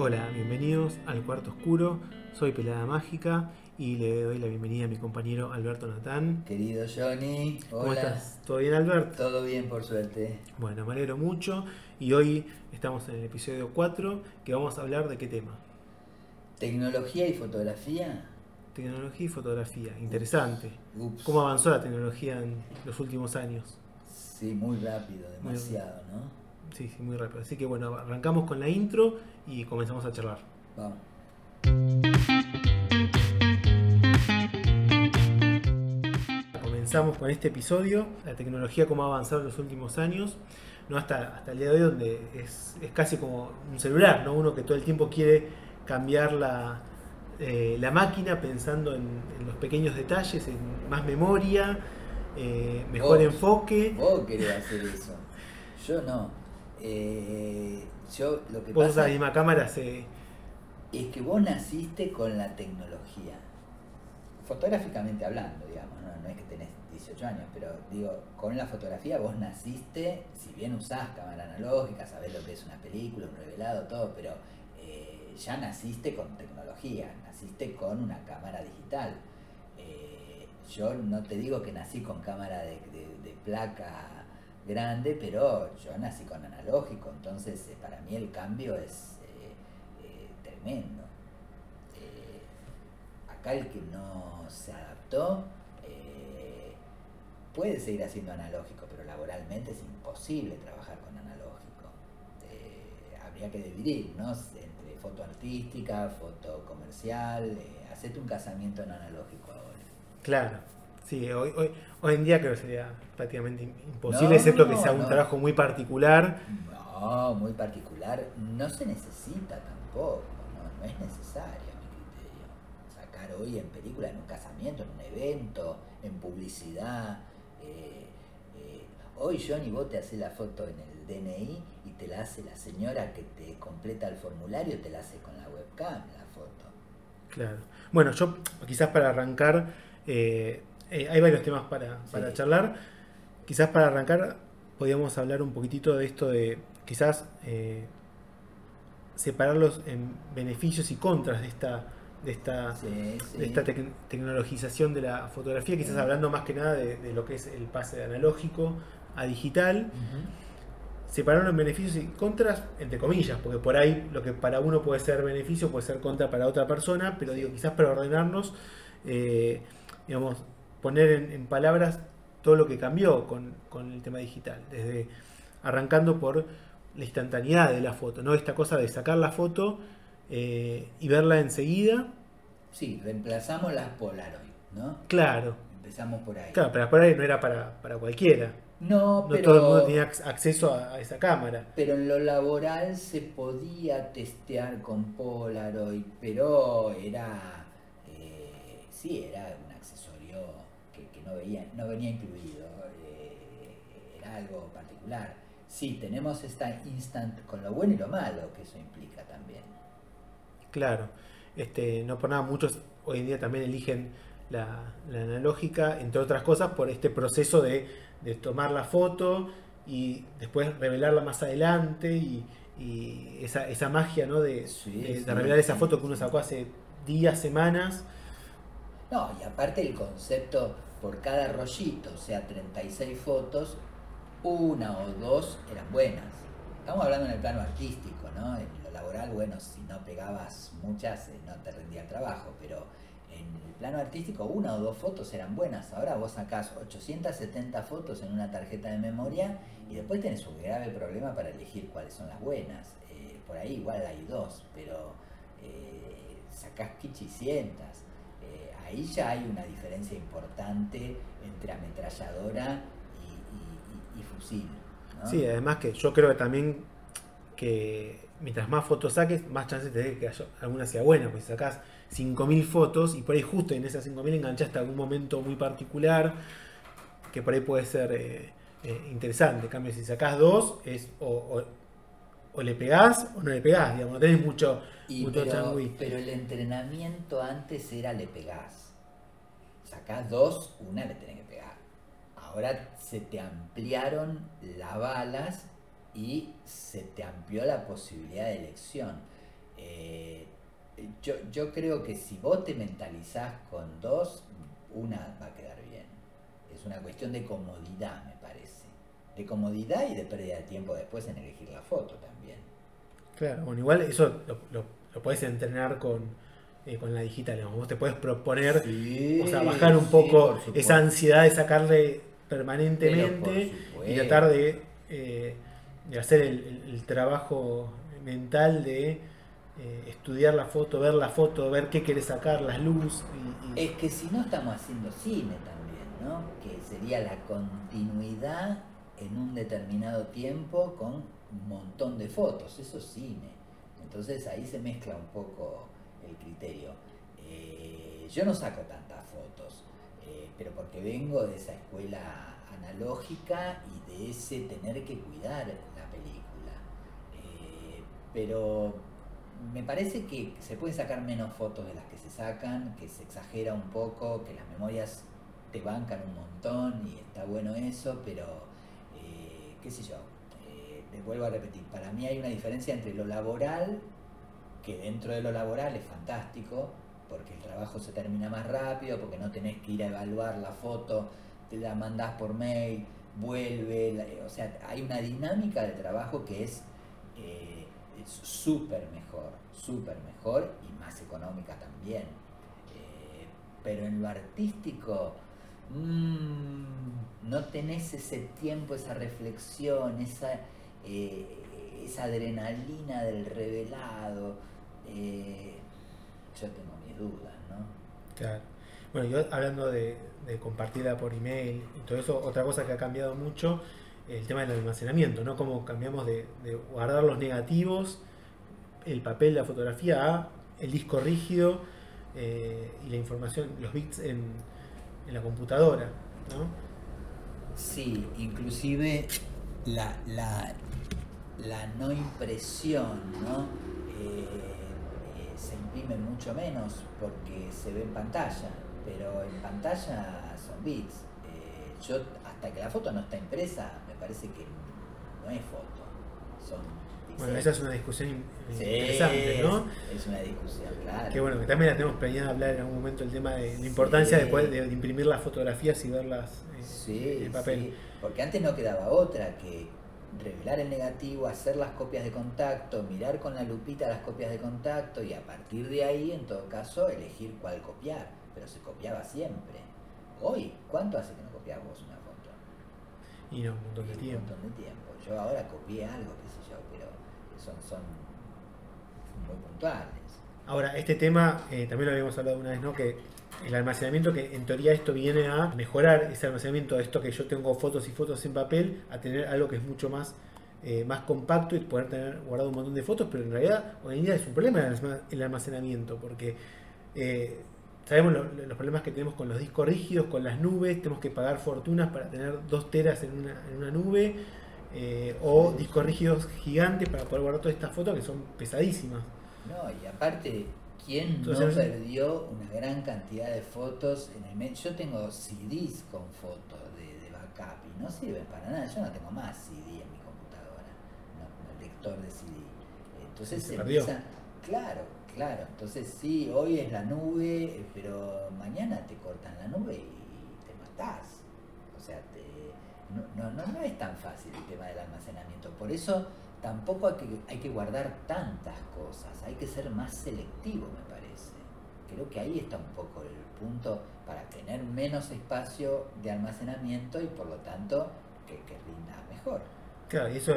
Hola, bienvenidos al Cuarto Oscuro. Soy Pelada Mágica y le doy la bienvenida a mi compañero Alberto Natán. Querido Johnny, hola. ¿Cómo estás? ¿Todo bien, Alberto? Todo bien, por suerte. Bueno, me alegro mucho y hoy estamos en el episodio 4 que vamos a hablar de qué tema. ¿Tecnología y fotografía? Tecnología y fotografía, interesante. Ups. ¿Cómo avanzó la tecnología en los últimos años? Sí, muy rápido, demasiado, ¿no? Sí, sí, muy rápido. Así que bueno, arrancamos con la intro y comenzamos a charlar. Vamos. Comenzamos con este episodio, la tecnología cómo ha avanzado en los últimos años, no hasta, hasta el día de hoy donde es, es casi como un celular, ¿no? Uno que todo el tiempo quiere cambiar la, eh, la máquina pensando en, en los pequeños detalles, en más memoria, eh, mejor Vos. enfoque. Vos querés hacer eso. Yo no. Eh, yo lo que Vos pasa la misma cámara hace... es que vos naciste con la tecnología. Fotográficamente hablando, digamos, no, no es que tenés 18 años, pero digo, con la fotografía vos naciste, si bien usás cámara analógica, sabés lo que es una película, un revelado, todo, pero eh, ya naciste con tecnología, naciste con una cámara digital. Eh, yo no te digo que nací con cámara de, de- de placa grande, pero yo nací con analógico, entonces eh, para mí el cambio es eh, eh, tremendo. Acá el que no se adaptó puede seguir haciendo analógico, pero laboralmente es imposible trabajar con analógico. Habría que dividir, ¿no? Entre foto artística, foto comercial, hacete un casamiento en analógico ahora. Claro. Sí, hoy, hoy, hoy en día creo que sería prácticamente imposible, No, excepto que sea un no. trabajo muy particular. No, muy particular. No se necesita tampoco, no, es necesario a mi criterio. Sacar hoy en película, en un casamiento, en un evento, en publicidad. eh, eh, hoy Johnny, vos te haces la foto en el DNI y te la hace la señora que te completa el formulario, te la hace con la webcam la foto. Claro. Bueno, yo quizás para arrancar, eh, eh, hay varios temas para, para Sí. charlar. Quizás para arrancar podríamos hablar un poquitito de esto de quizás eh, separarlos en beneficios y contras de esta, de esta, Sí, sí. de esta tec- tecnologización de la fotografía, quizás hablando más que nada de, de lo que es el pase de analógico a digital. Ujú. separaron en beneficios y contras, entre comillas, porque por ahí lo que para uno puede ser beneficio puede ser contra para otra persona, pero digo, quizás para ordenarnos, eh, digamos, poner en, en palabras todo lo que cambió con, con el tema digital, desde arrancando por la instantaneidad de la foto, ¿no? Esta cosa de sacar la foto eh, y verla enseguida, Sí, reemplazamos las Polaroid, ¿no? claro, Empezamos por ahí. claro, pero por ahí no era para, para cualquiera, No, no pero... todo el mundo tenía ac- acceso a- a esa cámara. Pero en lo laboral se podía testear con Polaroid, pero era, eh, sí, era un accesorio que, que no, veía, no venía incluido, eh, era algo particular. Sí, tenemos esta instant con lo bueno y lo malo que eso implica también. Claro, este, no por nada, muchos hoy en día también eligen la, la analógica, entre otras cosas, por este proceso de, de tomar la foto y después revelarla más adelante y, y esa, esa magia ¿no? de, Sí, de- de sí, revelar esa foto que uno sacó hace días, semanas. No, y aparte el concepto por cada rollito, o sea, 36 fotos, una o dos eran buenas. Estamos hablando en el plano artístico, ¿no? En lo laboral, bueno, si no pegabas muchas, eh, no te rendía el trabajo, pero en el plano artístico una o dos fotos eran buenas. Ahora vos sacás 870 fotos en una tarjeta de memoria y después tenés un grave problema para elegir cuáles son las buenas. Eh, por ahí igual hay dos, pero eh, sacás 500 ahí ya hay una diferencia importante entre ametralladora y, fusil. Sí, además que yo creo que también que mientras más fotos saques, más chances te de que alguna sea buena, porque si sacás 5.000 fotos y por ahí justo en esas 5.000 enganchaste algún momento muy particular que por ahí puede ser eh, eh, interesante. En cambio, si sacás dos, es o le pegás o no le pegás, digamos, no tenés mucho, Y mucho pero, pero el entrenamiento antes era le pegás. Sacás dos, una le tenés que pegar. Ahora se te ampliaron las balas y se te amplió la posibilidad de elección. Eh, yo, yo creo que si vos te mentalizás con dos, una va a quedar bien. Es una cuestión de comodidad, me parece. De comodidad y de pérdida de tiempo después en elegir la foto también. Claro, bueno, igual eso lo, lo, lo podés entrenar con, eh, con la digital. Vos te puedes proponer, Sí, o sea, bajar un sí, poco esa ansiedad de sacarle permanentemente y tratar de, eh, de hacer el, trabajo mental de eh, estudiar la foto, ver la foto, ver qué querés sacar, las. Y, y- Es que si no estamos haciendo cine también, ¿no? Que sería la continuidad en un determinado tiempo con un montón de fotos, eso es cine. Entonces ahí se mezcla un poco el criterio. Eh, yo no saco tantas fotos, eh, pero porque vengo de esa escuela analógica y de ese tener que cuidar la película. Eh, pero me parece que se pueden sacar menos fotos de las que se sacan, que se exagera un poco, que las memorias te bancan un montón y está bueno eso, pero qué sé yo, te vuelvo a repetir, para mí hay una diferencia entre lo laboral, que dentro de lo laboral es fantástico, porque el trabajo se termina más rápido, porque no tenés que ir a evaluar la foto, te la mandás por mail, vuelve, la- o sea, hay una dinámica de trabajo que es eh, súper mejor, súper mejor y más económica también. Eh, pero en lo artístico mm, no tenés ese tiempo, esa reflexión, esa, eh, esa adrenalina del revelado. eh, yo tengo mis dudas, ¿no? Claro. Bueno, yo hablando de, de compartirla por email y todo eso, otra cosa que ha cambiado mucho, el tema del almacenamiento, ¿no? Cómo cambiamos de, de guardar los negativos, el papel, la fotografía, a el disco rígido eh, y la información, los bits en, en la computadora, ¿no? Sí, inclusive la, la, la no impresión, ¿no? Eh, eh, se imprime mucho menos porque se ve en pantalla, pero en pantalla son bits. Eh, yo hasta que la foto no está impresa, me parece que no es foto, son Bueno, esa es una discusión Sí, interesante, ¿no? Es una discusión, claro. Que bueno, que también la tenemos planeada hablar en algún momento el tema de la importancia Sí. de, poder- de imprimir las fotografías y verlas Sí, en papel. porque antes no quedaba otra que revelar el negativo, hacer las copias de contacto, mirar con la lupita las copias de contacto y a partir de ahí, en todo caso, elegir cuál copiar. Pero se copiaba siempre. Hoy, ¿cuánto hace que no copias vos una foto? Y no, un montón de un tiempo. montón de tiempo. Yo ahora copié algo, qué sé yo, pero son, son muy puntuales. Ahora, este tema eh, también lo habíamos hablado una vez, ¿no? Que el almacenamiento, que en teoría esto viene a mejorar ese almacenamiento esto que yo tengo fotos y fotos en papel, a tener algo que es mucho más, eh, más compacto y poder tener guardado un montón de fotos, pero en realidad hoy en día es un problema el alma- el almacenamiento, porque eh, sabemos lo- los problemas que tenemos con los discos rígidos, con las nubes, tenemos que pagar fortunas para tener dos teras en una, en una nube. eh, o discos rígidos gigantes para poder guardar todas estas fotos que son pesadísimas. No, y aparte, ¿quién Entonces, no perdió una gran cantidad de fotos en el mes? Yo tengo CDs con fotos de, de backup y no sirven para nada. Yo no tengo más CD en mi computadora, no, no, lector de CD. Entonces Se se empieza. Claro, claro. Entonces sí, hoy es la nube, eh, pero mañana te cortan la nube y te matás. O sea, te, no, no, no es tan fácil el tema del almacenamiento. Por eso tampoco hay que, hay que guardar tantas cosas, hay que ser más selectivo, me parece. Creo que ahí está un poco el punto para tener menos espacio de almacenamiento y por lo tanto que, que rinda mejor. Claro, y eso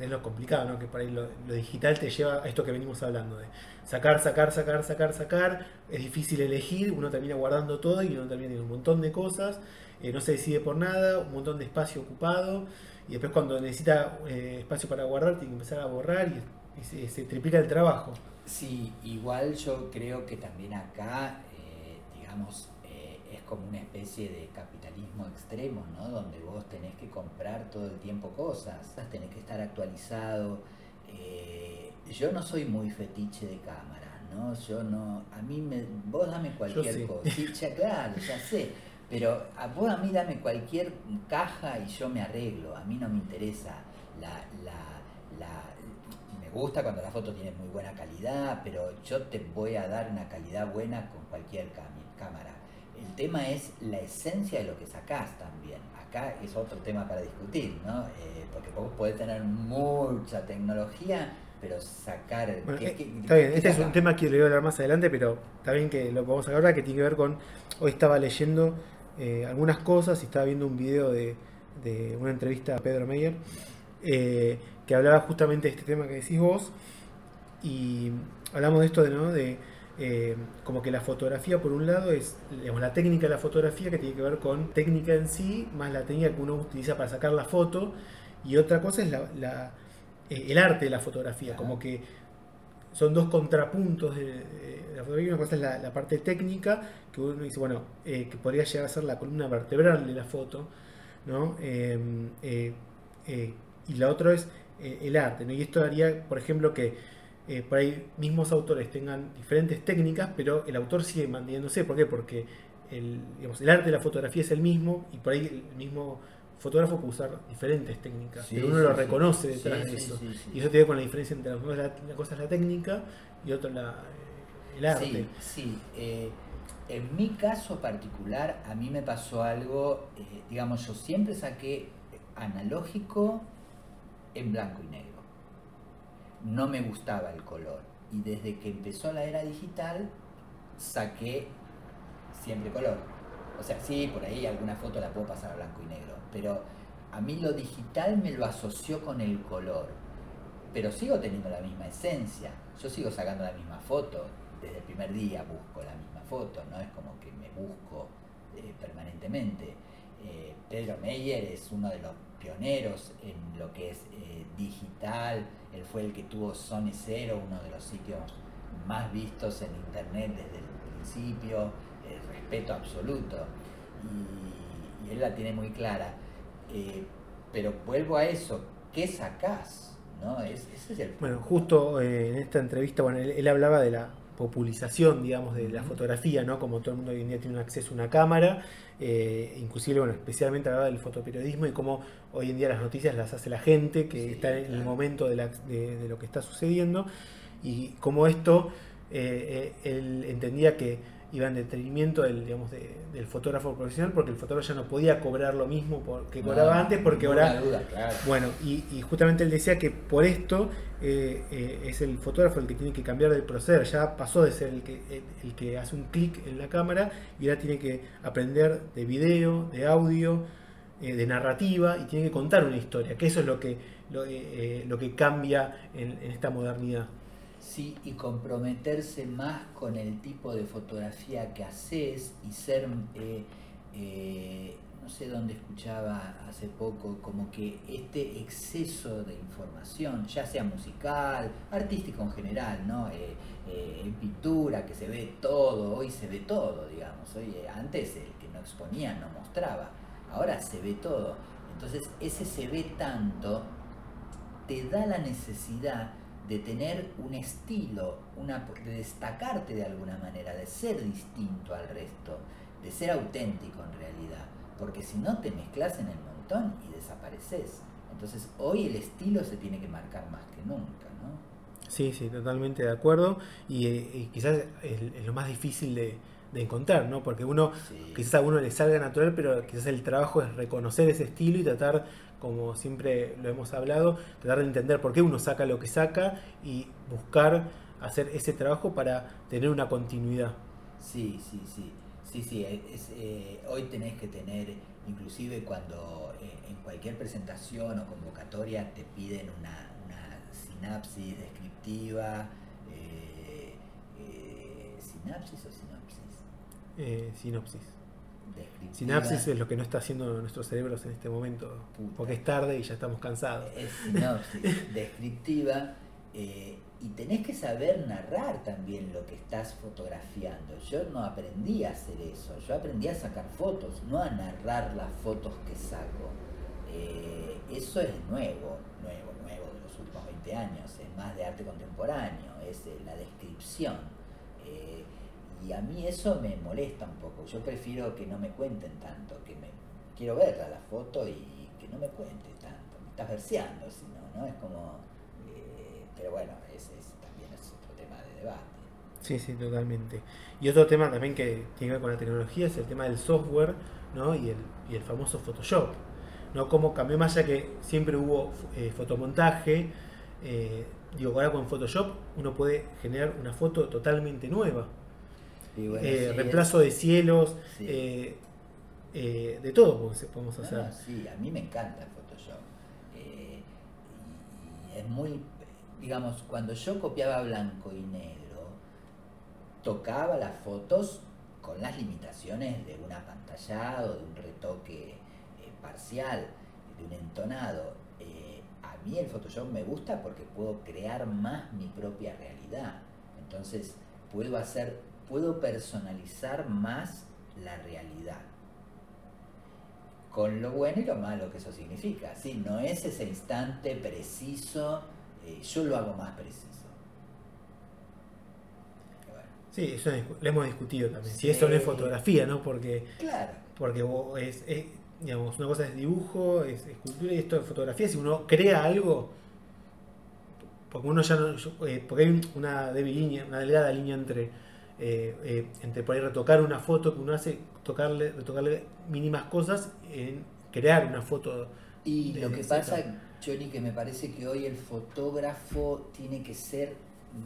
es lo complicado, ¿no? Que por ahí lo, lo digital te lleva a esto que venimos hablando, de sacar, sacar, sacar, sacar, sacar. Es difícil elegir, uno termina guardando todo y uno termina teniendo un montón de cosas, eh, no se decide por nada, un montón de espacio ocupado, y después cuando necesita eh, espacio para guardar, tiene que empezar a borrar y, y se, se triplica el trabajo. Sí, igual yo creo que también acá, eh, digamos, eh, es como una especie de capitalismo extremo, ¿no? Donde vos tenés que comprar todo el tiempo cosas, tenés que estar actualizado. eh, yo no soy muy fetiche de cámara, ¿no? Yo no, a mí me, vos dame cualquier sí. cosa, sí, ya, claro, ya sé, pero a vos a mí dame cualquier caja y yo me arreglo, a mí no me interesa la, la, la me gusta cuando la foto tiene muy buena calidad, pero yo te voy a dar una calidad buena con cualquier cámara. El tema es la esencia de lo que sacás también. Acá es otro tema para discutir, ¿no? Eh, porque vos podés tener mucha tecnología, pero sacar... Eh, está bien, este es un tema que le voy a hablar más adelante, pero está bien que lo vamos a hablar, que tiene que ver con... Hoy estaba leyendo eh, algunas cosas y estaba viendo un video de, de una entrevista a Pedro Meyer eh, que hablaba justamente de este tema que decís vos, y hablamos de esto de, ¿no? de eh, como que la fotografía por un lado es la técnica de la fotografía que tiene que ver con técnica en sí, más la técnica que uno utiliza para sacar la foto, y otra cosa es la, el arte de la fotografía, como que son dos contrapuntos de, la fotografía. Una cosa es la, parte técnica, que uno dice, bueno, que podría llegar a ser la columna vertebral de la foto, ¿no? y la otra es eh, el arte. ¿no? Y esto haría, por ejemplo, que eh, por ahí mismos autores tengan diferentes técnicas, pero el autor sigue manteniéndose. ¿Por qué? Porque el, el arte de la fotografía es el mismo y por ahí el mismo fotógrafo puede usar diferentes técnicas, pero uno lo reconoce detrás de eso. Y eso tiene con la diferencia entre una cosa es la técnica y otra la, eh, el arte. Sí, en mi caso particular, a mí me pasó algo, digamos, yo siempre saqué analógico en blanco y negro. No me gustaba el color. Y desde que empezó la era digital, saqué siempre color. O sea, sí, por ahí alguna foto la puedo pasar a blanco y negro. Pero a mí lo digital me lo asoció con el color. Pero sigo teniendo la misma esencia. Yo sigo sacando la misma foto. Desde el primer día busco la misma foto. No es como que me busco eh, permanentemente. Eh, Pedro Meyer es uno de los pioneros en lo que es eh, digital. Él fue el que tuvo Sony Zero, uno de los sitios más vistos en internet desde el principio, eh, respeto absoluto. Y, él la tiene muy clara. Eh, pero vuelvo a eso, ¿qué sacás? ¿No? Es, ese es el Bueno, justo en esta entrevista, bueno, él, hablaba de la populización, digamos, de la fotografía, ¿no? Como todo el mundo hoy en día tiene un acceso a una cámara, eh, inclusive, bueno, especialmente hablaba del fotoperiodismo y cómo hoy en día las noticias las hace la gente que está en el momento de, lo que está sucediendo y cómo esto, eh, eh, él entendía que iba en detrimento del, digamos, del fotógrafo profesional porque el fotógrafo ya no podía cobrar lo mismo que cobraba antes porque ahora... Bueno, y, justamente él decía que por esto eh, eh, es el fotógrafo el que tiene que cambiar de proceder, ya pasó de ser el que, el, que hace un clic en la cámara y ahora tiene que aprender de video, de audio, eh, de narrativa y tiene que contar una historia, que eso es lo que, lo, que cambia en esta modernidad. ¿Sí? y comprometerse más con el tipo de fotografía que haces y ser, eh, eh, no sé dónde escuchaba hace poco, como que este exceso de información, ya sea musical, artístico en general, ¿no? Eh, en pintura, que se ve todo, hoy se ve todo, digamos, hoy, antes el que no exponía no mostraba, ahora se ve todo. Entonces ese se ve tanto, te da la necesidad de tener un estilo, una, de destacarte de alguna manera, de ser distinto al resto, de ser auténtico en realidad, porque si no te mezclas en el montón y desapareces. Entonces hoy el estilo se tiene que marcar más que nunca, ¿no? Sí, sí, totalmente de acuerdo y, eh, quizás es, lo más difícil de, encontrar, ¿no? Porque uno, quizás a uno le salga natural, pero quizás el trabajo es reconocer ese estilo y tratar como siempre lo hemos hablado, tratar de entender por qué uno saca lo que saca y buscar hacer ese trabajo para tener una continuidad. Sí, sí, sí. Sí, sí, eh, hoy tenés que tener, inclusive cuando eh, en cualquier presentación o convocatoria te piden una, sinapsis descriptiva, eh, sinapsis o sinopsis? sinopsis. Sinapsis es lo que no está haciendo nuestros cerebros en este momento, porque es tarde y ya estamos cansados. Es sinopsis descriptiva eh, y tenés que saber narrar también lo que estás fotografiando. Yo no aprendí a hacer eso, yo aprendí a sacar fotos, no a narrar las fotos que saco. Eh, eso es nuevo, nuevo, nuevo de los últimos 20 años, es más de arte contemporáneo, es eh, la descripción y a mí eso me molesta un poco. Yo prefiero que no me cuenten tanto, que me quiero verla la foto y que no me cuente tanto. Me estás verseando, si no. Es como. Eh, pero bueno, ese, también es otro tema de debate. Sí, sí, totalmente. Y otro tema también que tiene que ver con la tecnología es el tema del software ¿no? y, el, y el famoso Photoshop. ¿no? Cómo cambió más allá que siempre hubo eh, fotomontaje. eh, digo, ahora con Photoshop uno puede generar una foto totalmente nueva. Bueno, Eh, reemplazo de cielos, Sí. eh, eh, de todo podemos- No, hacer. no, sí, a mí me encanta el Photoshop. Y, es muy, digamos, cuando yo copiaba blanco y negro, tocaba las fotos con las limitaciones de un apantallado, de un retoque parcial, de un entonado. A mí el Photoshop me gusta porque puedo crear más mi propia realidad. Entonces puedo hacer, puedo personalizar más la realidad con lo bueno y lo malo que eso significa. Sí, no es ese instante preciso, eh, yo lo hago más preciso. Bueno, Sí, eso es- lo hemos discutido también. Si eso no es fotografía, ¿no? Porque, claro, porque vos es, es, digamos, una cosa es dibujo, es escultura y esto es fotografía. Si uno crea algo, porque uno ya no, eh, porque hay una débil línea, una delgada línea entre, eh, eh, entre por ahí retocar una foto que uno hace, tocarle, retocarle mínimas cosas en crear una foto. y lo que pasa, Johnny, que me parece que hoy el fotógrafo tiene que ser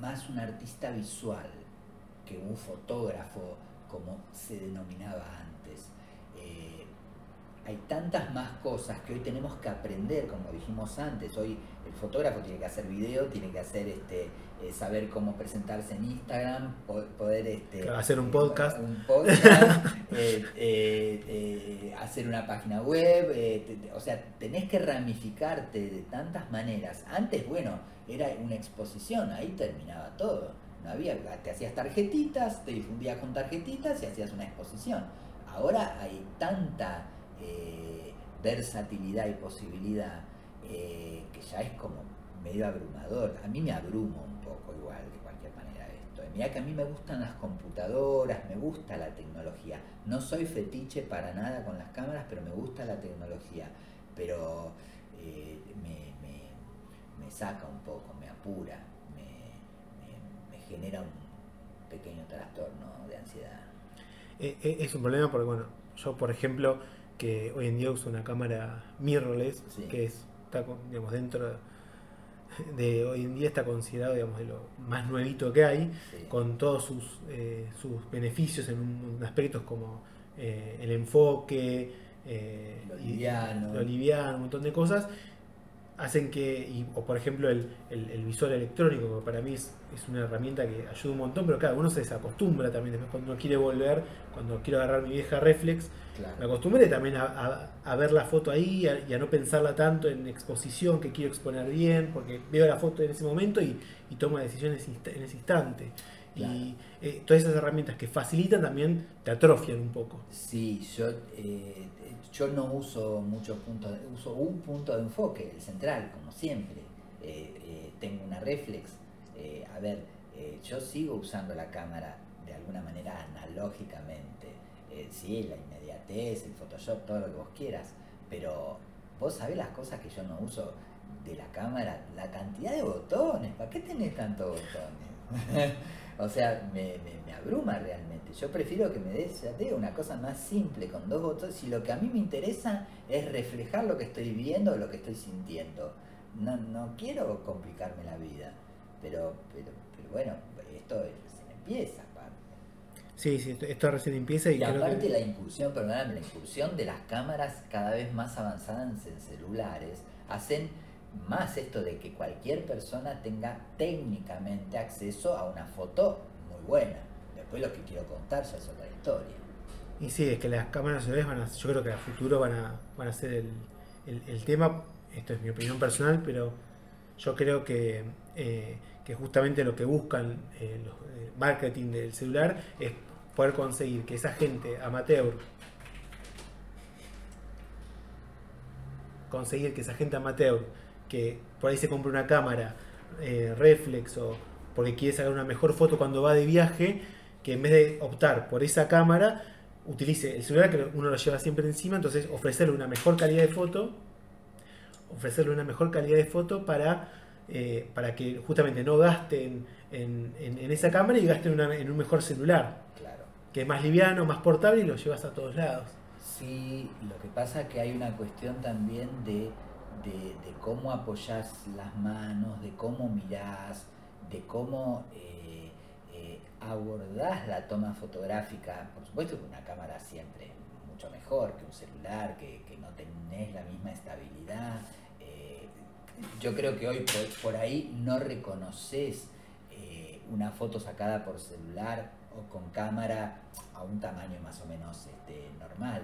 más un artista visual que un fotógrafo como se denominaba antes. Eh, hay tantas más cosas que hoy tenemos que aprender, como dijimos antes. Hoy el fotógrafo tiene que hacer video, tiene que hacer este, eh, saber cómo presentarse en Instagram, po- poder este, Hacer un eh, podcast. un podcast, eh, hacer una página web, te- te- o sea, tenés que ramificarte de tantas maneras. Antes, bueno, era una exposición, ahí terminaba todo. No había, te hacías tarjetitas, te difundías con tarjetitas y hacías una exposición. Ahora hay tanta eh, versatilidad y posibilidad eh, que ya es como medio abrumador. A mí me abruma un poco igual de cualquier manera esto. Mira que a mí me gustan las computadoras, me gusta la tecnología. No soy fetiche para nada con las cámaras, pero me gusta la tecnología. Pero eh, me, me- me saca un poco, me apura, me, me- genera un pequeño trastorno de ansiedad. Eh, eh, es un problema porque, bueno, yo, por ejemplo, que hoy en día uso una cámara mirrorless, Sí. que es, está, digamos, dentro de hoy en día está considerado, digamos, de lo más nuevito que hay, Sí. con todos sus, eh, sus beneficios en, un- en aspectos como eh, el enfoque, eh, Lo y- liviano. lo liviano, un montón de cosas, hacen que, y- o por ejemplo el, el- el visor electrónico, que para mí es, es una herramienta que ayuda un montón, pero claro, uno se desacostumbra también, después cuando uno quiere volver, cuando quiero agarrar mi vieja reflex, me acostumbré también a, a- a ver la foto ahí a- y a no pensarla tanto en exposición, que quiero exponer bien, porque veo la foto en ese momento y, y tomo decisiones en ese instante. Claro. Y eh, todas esas herramientas que facilitan también te atrofian un poco. Sí, yo, eh, yo no uso muchos puntos, uso un punto de enfoque, el central, como siempre. Eh, tengo una reflex. a ver, yo sigo usando la cámara de alguna manera analógicamente. Sí, la inmediatez, el Photoshop, todo lo que vos quieras. Pero vos sabés las cosas que yo no uso de la cámara, la cantidad de botones. ¿Para qué tenés tantos botones? O sea, me, me- me abruma realmente. Yo prefiero que me des, ya te digo, una cosa más simple, con dos botones. Si lo que a mí me interesa es reflejar lo que estoy viendo o lo que estoy sintiendo. No, no quiero complicarme la vida. Pero, pero, pero bueno, esto se empieza aparte. Sí, sí, esto- esto recién empieza y, Y creo aparte que... la incursión, perdóname, la incursión de las cámaras cada vez más avanzadas en celulares hacen más esto de que cualquier persona tenga técnicamente acceso a una foto muy buena. Después lo que quiero contar ya es otra historia. Y sí, es que las cámaras celulares van a, yo creo que a futuro van a, van a ser el, el- el tema, esto es mi opinión personal, pero yo creo que, eh, que justamente lo que buscan eh, los eh, marketing del celular es poder conseguir que esa gente amateur, conseguir que esa gente amateur que por ahí se compre una cámara eh, reflex o porque quiere sacar una mejor foto cuando va de viaje, que en vez de optar por esa cámara, utilice el celular que uno lo lleva siempre encima, entonces ofrecerle una mejor calidad de foto, ofrecerle una mejor calidad de foto para eh, para que justamente no gasten en, en- en esa cámara y gasten una- en un mejor celular, Claro. que es más liviano, más portable y lo llevas a todos lados. Sí, lo que pasa es que hay una cuestión también de, de, cómo apoyás las manos, de cómo mirás, de cómo eh, eh, abordás la toma fotográfica. Por supuesto que una cámara siempre es mucho mejor que un celular, que, no tenés la misma estabilidad. Eh, yo creo que hoy por, ahí no reconoces eh, una foto sacada por celular o con cámara a un tamaño más o menos este, normal.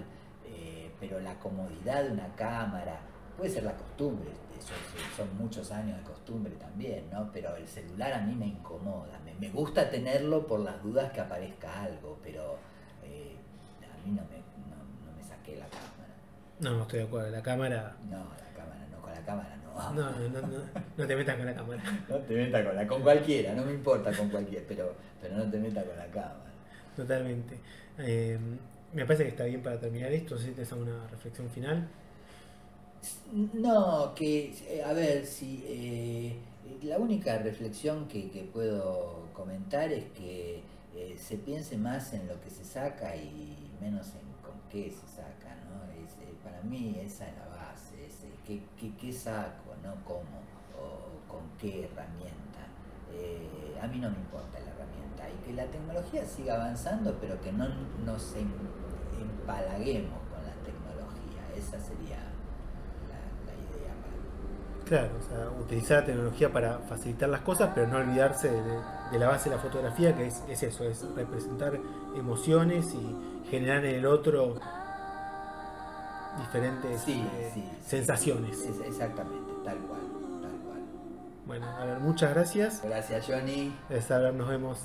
Pero la comodidad de una cámara, puede ser la costumbre, eso es- son muchos años de costumbre también, ¿no? Pero el celular a mí me incomoda, me, me gusta tenerlo por las dudas que aparezca algo, pero eh, a mí no me, no, no me saqué la cámara. No, no estoy de acuerdo. La cámara. No, la cámara no, con la cámara no. No, no, no, no te metas con la cámara. No te metas con la, con cualquiera, no me importa con cualquiera, pero, pero no te metas con la cámara. Totalmente. Eh, me parece que está bien para terminar esto. Si tienes alguna reflexión final. No, que, eh, a ver, si eh, la única reflexión que, que puedo comentar es que eh, se piense más en lo que se saca y menos en con qué se saca, ¿no? Es, eh, para mí esa es la base, es, ¿qué, qué, qué saco, no cómo o con qué herramienta. A mí no me importa la herramienta y que la tecnología siga avanzando, pero que no nos em- empalaguemos con la tecnología, esa sería la, la idea para Claro, o sea, utilizar la tecnología para facilitar las cosas, pero no olvidarse de, de la base de la fotografía, que es, es eso, es representar emociones y generar en el otro diferentes Sí, eh, sí, sensaciones. Es- exactamente, tal cual, tal cual. Bueno, a ver, muchas gracias. Gracias Johnny. A ver, nos vemos.